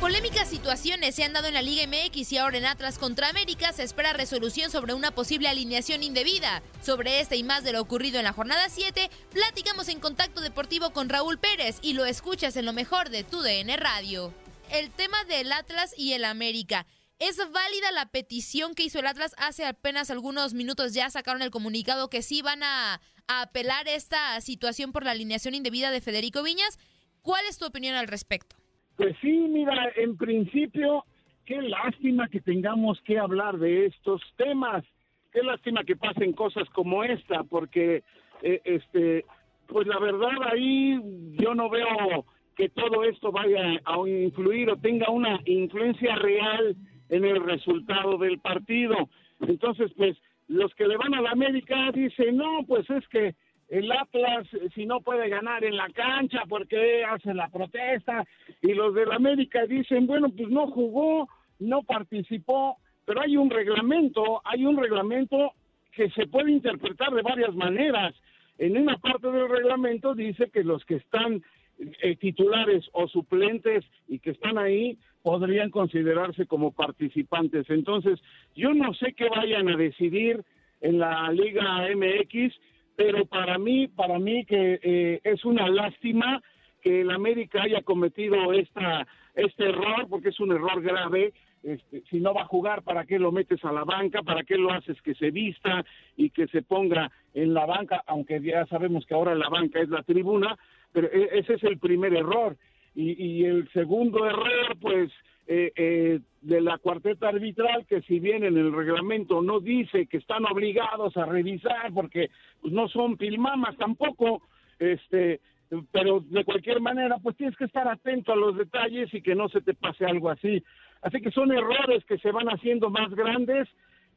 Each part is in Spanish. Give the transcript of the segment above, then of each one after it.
Polémicas situaciones se han dado en la Liga MX y ahora en Atlas contra América se espera resolución sobre una posible alineación indebida. Sobre este y más de lo ocurrido en la jornada 7, platicamos en Contacto Deportivo con Raúl Pérez y lo escuchas en lo mejor de tu DN Radio. El tema del Atlas y el América. ¿Es válida la petición que hizo el Atlas hace apenas algunos minutos? Ya sacaron el comunicado que sí van a, a apelar esta situación por la alineación indebida de Federico Viñas. ¿Cuál es tu opinión al respecto? Pues sí, mira, en principio, qué lástima que tengamos que hablar de estos temas. Qué lástima que pasen cosas como esta, porque, eh, este, pues la verdad ahí yo no veo que todo esto vaya a influir o tenga una influencia real en el resultado del partido. Entonces, pues los que le van a la América dicen, no, pues es que el Atlas, si no puede ganar en la cancha, ¿por qué hacen la protesta? Y los del América dicen, bueno, pues no jugó, no participó, pero hay un reglamento, hay un reglamento que se puede interpretar de varias maneras. En una parte del reglamento dice que los que están eh, titulares o suplentes y que están ahí podrían considerarse como participantes. Entonces, yo no sé qué vayan a decidir en la Liga MX, pero para mí, para mí que eh, es una lástima que el América haya cometido esta este error, porque es un error grave. Este, si no va a jugar, ¿para qué lo metes a la banca? ¿Para qué lo haces que se vista y que se ponga en la banca? Aunque ya sabemos que ahora la banca es la tribuna, pero e- ese es el primer error. Y, y el segundo error, pues, eh, eh, de la cuarteta arbitral, que si bien en el reglamento no dice que están obligados a revisar, porque pues, no son pilmamas tampoco, este, pero de cualquier manera, pues tienes que estar atento a los detalles y que no se te pase algo así. Así que son errores que se van haciendo más grandes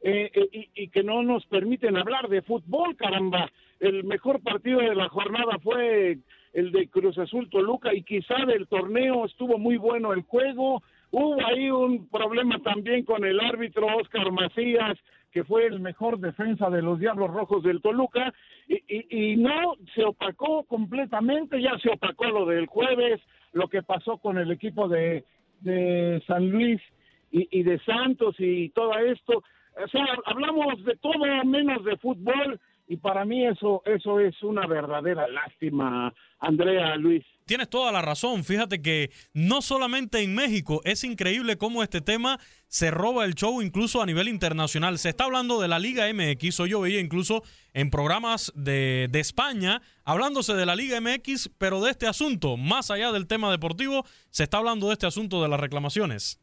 eh, eh, y, y que no nos permiten hablar de fútbol, caramba. El mejor partido de la jornada fue el de Cruz Azul Toluca y quizá del torneo estuvo muy bueno el juego. Hubo ahí un problema también con el árbitro Oscar Macías, que fue el mejor defensa de los Diablos Rojos del Toluca, y, no se opacó completamente, ya se opacó lo del jueves, lo que pasó con el equipo de, de San Luis y de Santos y todo esto. O sea, hablamos de todo menos de fútbol y para mí eso eso es una verdadera lástima, Andrea Luis. Tienes toda la razón. Fíjate que no solamente en México, es increíble cómo este tema se roba el show incluso a nivel internacional. Se está hablando de la Liga MX. Hoy yo veía incluso en programas de, de España hablándose de la Liga MX, pero de este asunto, más allá del tema deportivo, se está hablando de este asunto de las reclamaciones.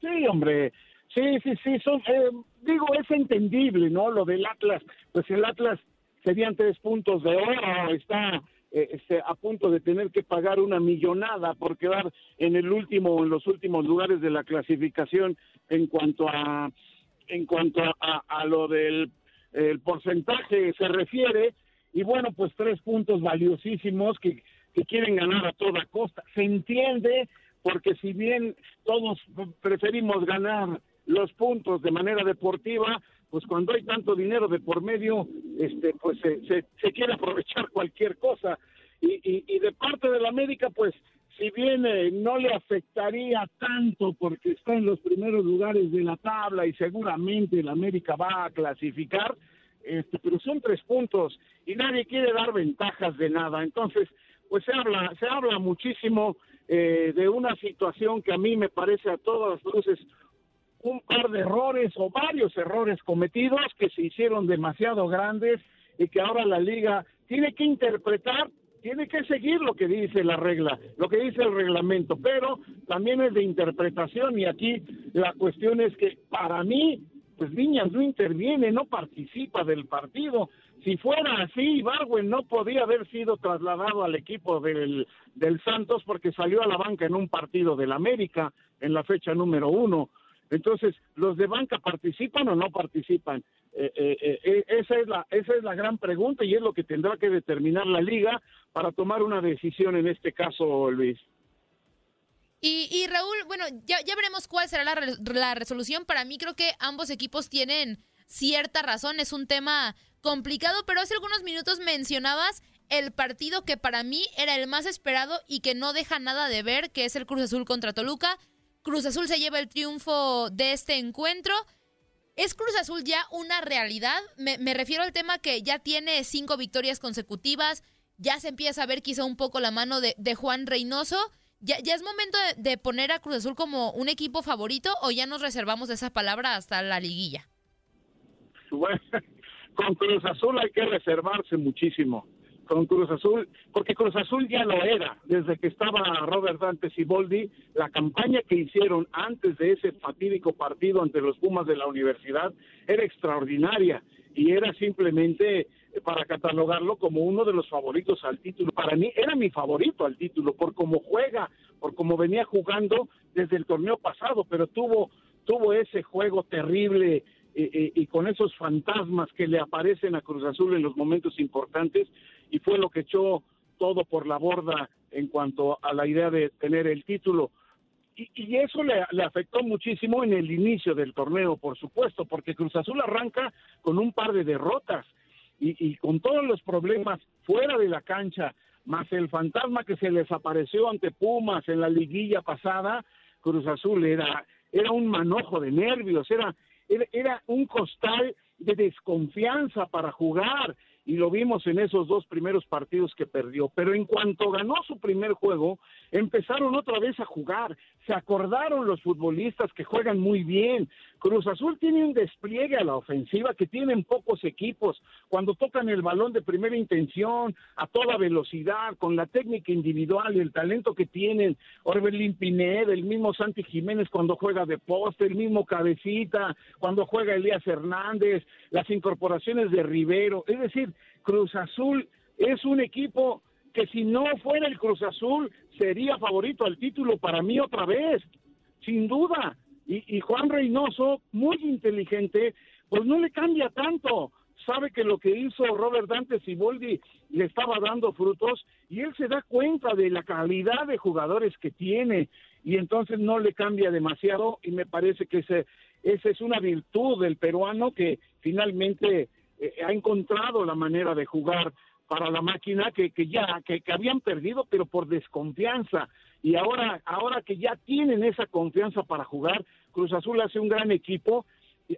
Sí, hombre. Sí, sí, sí. Son, eh, digo, es entendible, ¿no? Lo del Atlas. Pues el Atlas serían tres puntos de oro. Está eh, este, a punto de tener que pagar una millonada por quedar en el último, en los últimos lugares de la clasificación en cuanto a, en cuanto a, a, lo del el porcentaje se refiere. Y bueno, pues tres puntos valiosísimos que, que quieren ganar a toda costa. Se entiende porque si bien todos preferimos ganar los puntos de manera deportiva, pues cuando hay tanto dinero de por medio, este, pues se, quiere aprovechar cualquier cosa. Y, y, y de parte de la América, pues si bien eh, no le afectaría tanto porque está en los primeros lugares de la tabla y seguramente la América va a clasificar, este, pero son tres puntos y nadie quiere dar ventajas de nada. Entonces, pues se habla, se habla muchísimo eh, de una situación que a mí me parece a todas luces un par de errores o varios errores cometidos que se hicieron demasiado grandes y que ahora la liga tiene que interpretar, tiene que seguir lo que dice la regla, lo que dice el reglamento, pero también es de interpretación y aquí la cuestión es que para mí, pues Viñas no interviene, no participa del partido. Si fuera así, Ibarwen no podía haber sido trasladado al equipo del, del Santos porque salió a la banca en un partido del América en la fecha número uno. Entonces, ¿los de banca participan o no participan? Eh, eh, eh, esa, es la, esa es la gran pregunta y es lo que tendrá que determinar la liga para tomar una decisión en este caso, Luis. Y, y Raúl, bueno, ya, ya veremos cuál será la, la resolución. Para mí creo que ambos equipos tienen cierta razón. Es un tema complicado, pero hace algunos minutos mencionabas el partido que para mí era el más esperado y que no deja nada de ver, que es el Cruz Azul contra Toluca. Cruz Azul se lleva el triunfo de este encuentro. ¿Es Cruz Azul ya una realidad? Me, refiero al tema que ya tiene cinco victorias consecutivas, ya se empieza a ver quizá un poco la mano de, Juan Reynoso. ¿Ya, ¿Ya, es momento de, poner a Cruz Azul como un equipo favorito o ya nos reservamos esa palabra hasta la liguilla? con Cruz Azul hay que reservarse muchísimo con Cruz Azul, porque Cruz Azul ya lo era, desde que estaba Robert Dante Siboldi, la campaña que hicieron antes de ese fatídico partido ante los Pumas de la universidad era extraordinaria y era simplemente para catalogarlo como uno de los favoritos al título. Para mí era mi favorito al título por cómo juega, por cómo venía jugando desde el torneo pasado, pero tuvo tuvo ese juego terrible y con esos fantasmas que le aparecen a Cruz Azul en los momentos importantes y fue lo que echó todo por la borda en cuanto a la idea de tener el título. Y, eso le, afectó muchísimo en el inicio del torneo, por supuesto, porque Cruz Azul arranca con un par de derrotas y, y con todos los problemas fuera de la cancha, más el fantasma que se les apareció ante Pumas en la liguilla pasada, Cruz Azul era, era un manojo de nervios, era, era, un costal de desconfianza para jugar y lo vimos en esos dos primeros partidos que perdió. Pero en cuanto ganó su primer juego, empezaron otra vez a jugar. Se acordaron los futbolistas que juegan muy bien. Cruz Azul tiene un despliegue a la ofensiva que tienen pocos equipos. Cuando tocan el balón de primera intención, a toda velocidad, con la técnica individual el talento que tienen. Orbelín Pineda, el mismo Santi Jiménez cuando juega de poste, el mismo Cabecita, cuando juega Elías Hernández, las incorporaciones de Rivero. Es decir, Cruz Azul es un equipo que si no fuera el Cruz Azul sería favorito al título para mí otra vez, sin duda. Y, Juan Reynoso, muy inteligente, pues no le cambia tanto. Sabe que lo que hizo Robert Dante Siboldi le estaba dando frutos y él se da cuenta de la calidad de jugadores que tiene y entonces no le cambia demasiado y me parece que ese, esa es una virtud del peruano que finalmente eh, ha encontrado la manera de jugar para la máquina que, que ya que, habían perdido pero por desconfianza. Y ahora ahora que ya tienen esa confianza para jugar Cruz Azul hace un gran equipo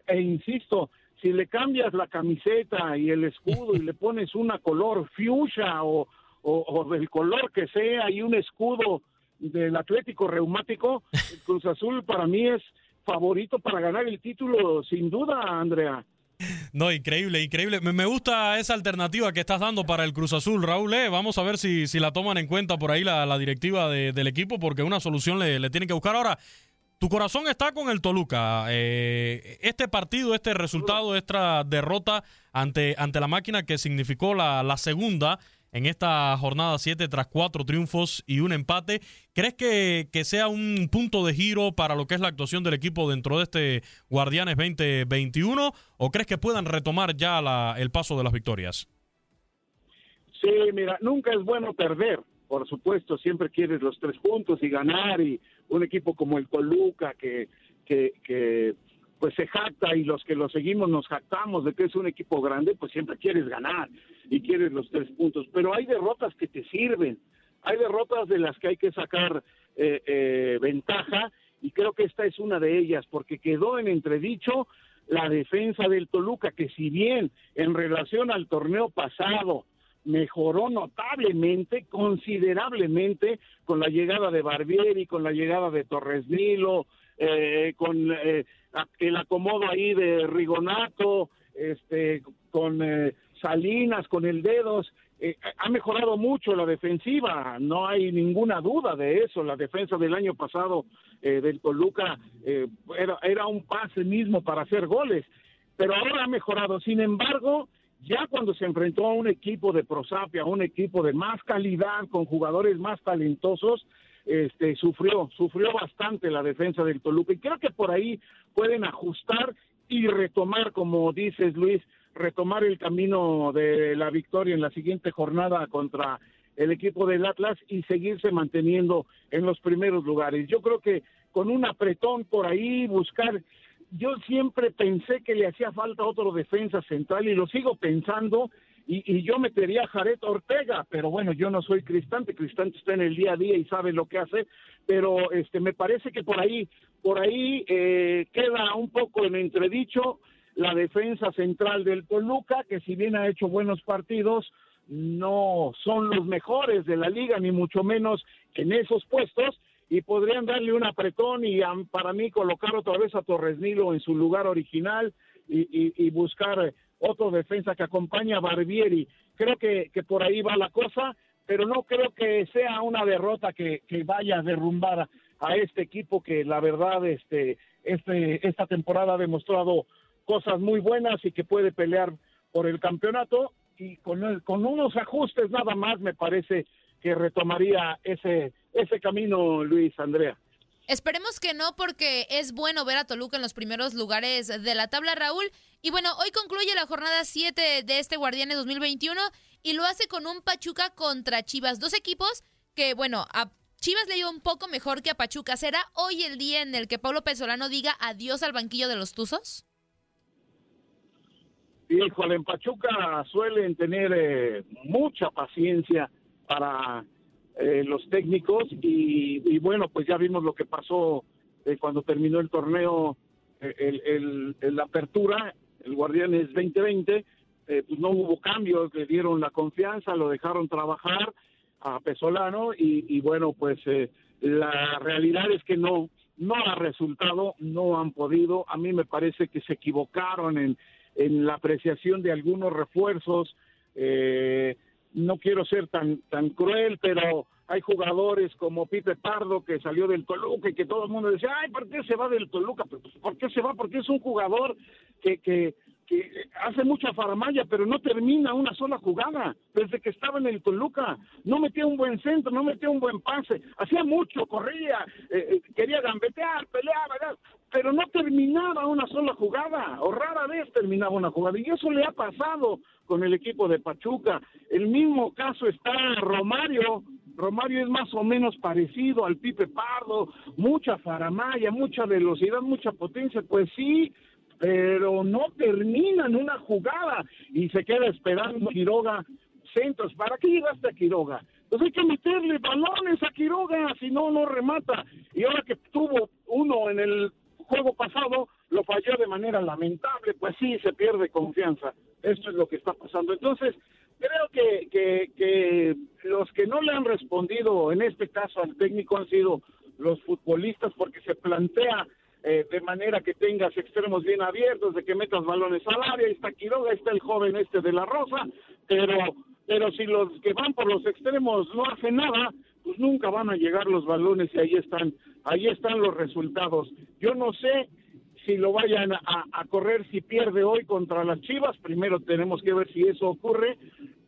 e insisto si le cambias la camiseta y el escudo y le pones una color fuchsia o, o, del color que sea y un escudo del Atlético Reumático Cruz Azul para mí es favorito para ganar el título sin duda Andrea no, increíble, increíble. Me, gusta esa alternativa que estás dando para el Cruz Azul, Raúl. Eh. Vamos a ver si, si la toman en cuenta por ahí la, directiva del equipo, porque una solución le, le tienen que buscar. Ahora, tu corazón está con el Toluca. Eh, este partido, este resultado, esta derrota ante, ante la máquina que significó la, la segunda en esta jornada 7 tras cuatro triunfos y un empate. ¿Crees que, sea un punto de giro para lo que es la actuación del equipo dentro de este Guardianes 2021 o crees que puedan retomar ya el paso de las victorias? Sí, mira, nunca es bueno perder, por supuesto, siempre quieres los tres puntos y ganar y un equipo como el Toluca que, que, que pues se jacta y los que lo seguimos nos jactamos de que es un equipo grande, pues siempre quieres ganar y quieres los tres puntos. Pero hay derrotas que te sirven, hay derrotas de las que hay que sacar eh, eh, ventaja y creo que esta es una de ellas porque quedó en entredicho la defensa del Toluca, que si bien en relación al torneo pasado mejoró notablemente, considerablemente, con la llegada de Barbieri, con la llegada de Torres Nilo, eh, con eh, el acomodo ahí de Rigonato, este, con eh, Salinas, con el Dedos, eh, ha mejorado mucho la defensiva, no hay ninguna duda de eso. La defensa del año pasado eh, del Toluca era, era un pase mismo para hacer goles, pero ahora ha mejorado. Sin embargo, Ya cuando se enfrentó a un equipo de Prosapia, un equipo de más calidad, con jugadores más talentosos, este, sufrió, sufrió bastante la defensa del Toluca. Y creo que por ahí pueden ajustar y retomar, como dices Luis, retomar el camino de la victoria en la siguiente jornada contra el equipo del Atlas y seguirse manteniendo en los primeros lugares. Yo creo que con un apretón por ahí, buscar, yo siempre pensé que le hacía falta otro defensa central y lo sigo pensando y, y yo metería a Jared Ortega, pero bueno, yo no soy Cristante, Cristante está en el día a día y sabe lo que hace, pero este me parece que por ahí, por ahí eh, queda un poco en entredicho la defensa central del Toluca, que si bien ha hecho buenos partidos, no son los mejores de la liga, ni mucho menos en esos puestos, y podrían darle un apretón y para mí colocar otra vez a Torres Nilo en su lugar original y, buscar otro defensa que acompañe a Barbieri. Creo que, que, por ahí va la cosa, pero no creo que sea una derrota que, que vaya a derrumbar a, este equipo que la verdad este, este, esta temporada ha demostrado cosas muy buenas y que puede pelear por el campeonato y con, el, con unos ajustes nada más me parece que retomaría ese, ese camino, Luis Andrea. Esperemos que no, porque es bueno ver a Toluca en los primeros lugares de la tabla, Raúl. Y bueno, hoy concluye la jornada 7 de este Guardianes 2021 y lo hace con un Pachuca contra Chivas. Dos equipos que, bueno, a Chivas le dio un poco mejor que a Pachuca. ¿Será hoy el día en el que Pablo Pesolano diga adiós al banquillo de los Tuzos? Híjole, en Pachuca suelen tener eh, mucha paciencia para eh, los técnicos y, bueno, pues ya vimos lo que pasó eh, cuando terminó el torneo, eh, el, el, apertura, el Guardianes 2020, pues no hubo cambios, le dieron la confianza, lo dejaron trabajar a Pesolano y, bueno, pues la realidad es que no, no ha resultado, no han podido, a mí me parece que se equivocaron en en la apreciación de algunos refuerzos. Eh, no quiero ser tan, tan cruel, pero hay jugadores como Pipe Pardo que salió del Toluca y que todo el mundo decía, ay, ¿por qué se va del Toluca? Pues, ¿Por qué se va? Porque es un jugador que, que, que hace mucha faramaya, pero no termina una sola jugada desde que estaba en el Toluca. No metía un buen centro, no metía un buen pase, hacía mucho, corría, eh, quería gambetear, peleaba, pero no terminaba una sola jugada, o rara vez terminaba una jugada, y eso le ha pasado con el equipo de Pachuca. El mismo caso está Romario, Romario es más o menos parecido al Pipe Pardo, mucha faramaya, mucha velocidad, mucha potencia, pues sí, pero no terminan una jugada y se queda esperando Quiroga centros. ¿Para qué llegaste a Quiroga? Pues hay que meterle balones a Quiroga, si no, no remata. Y ahora que tuvo uno en el juego pasado lo falló de manera lamentable, pues sí, se pierde confianza. Esto es lo que está pasando. Entonces, creo que, que, que los que no le han respondido en este caso al técnico han sido los futbolistas porque se plantea eh, de manera que tengas extremos bien abiertos, de que metas balones al área, está Quiroga, está el joven este de la Rosa, pero, pero si los que van por los extremos no hacen nada, pues nunca van a llegar los balones y ahí están, ahí están los resultados. Yo no sé si lo vayan a, a, correr si pierde hoy contra las Chivas, primero tenemos que ver si eso ocurre,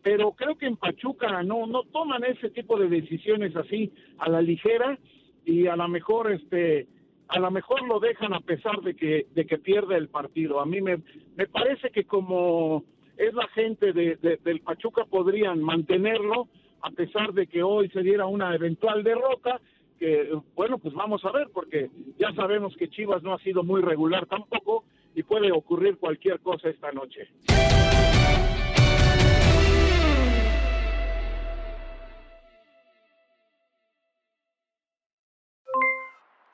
pero creo que en Pachuca no, no toman ese tipo de decisiones así a la ligera y a lo mejor este a lo mejor lo dejan a pesar de que de que pierde el partido. A mí me, me parece que como es la gente de, del Pachuca podrían mantenerlo a pesar de que hoy se diera una eventual derrota, que bueno, pues vamos a ver, porque ya sabemos que Chivas no ha sido muy regular tampoco y puede ocurrir cualquier cosa esta noche.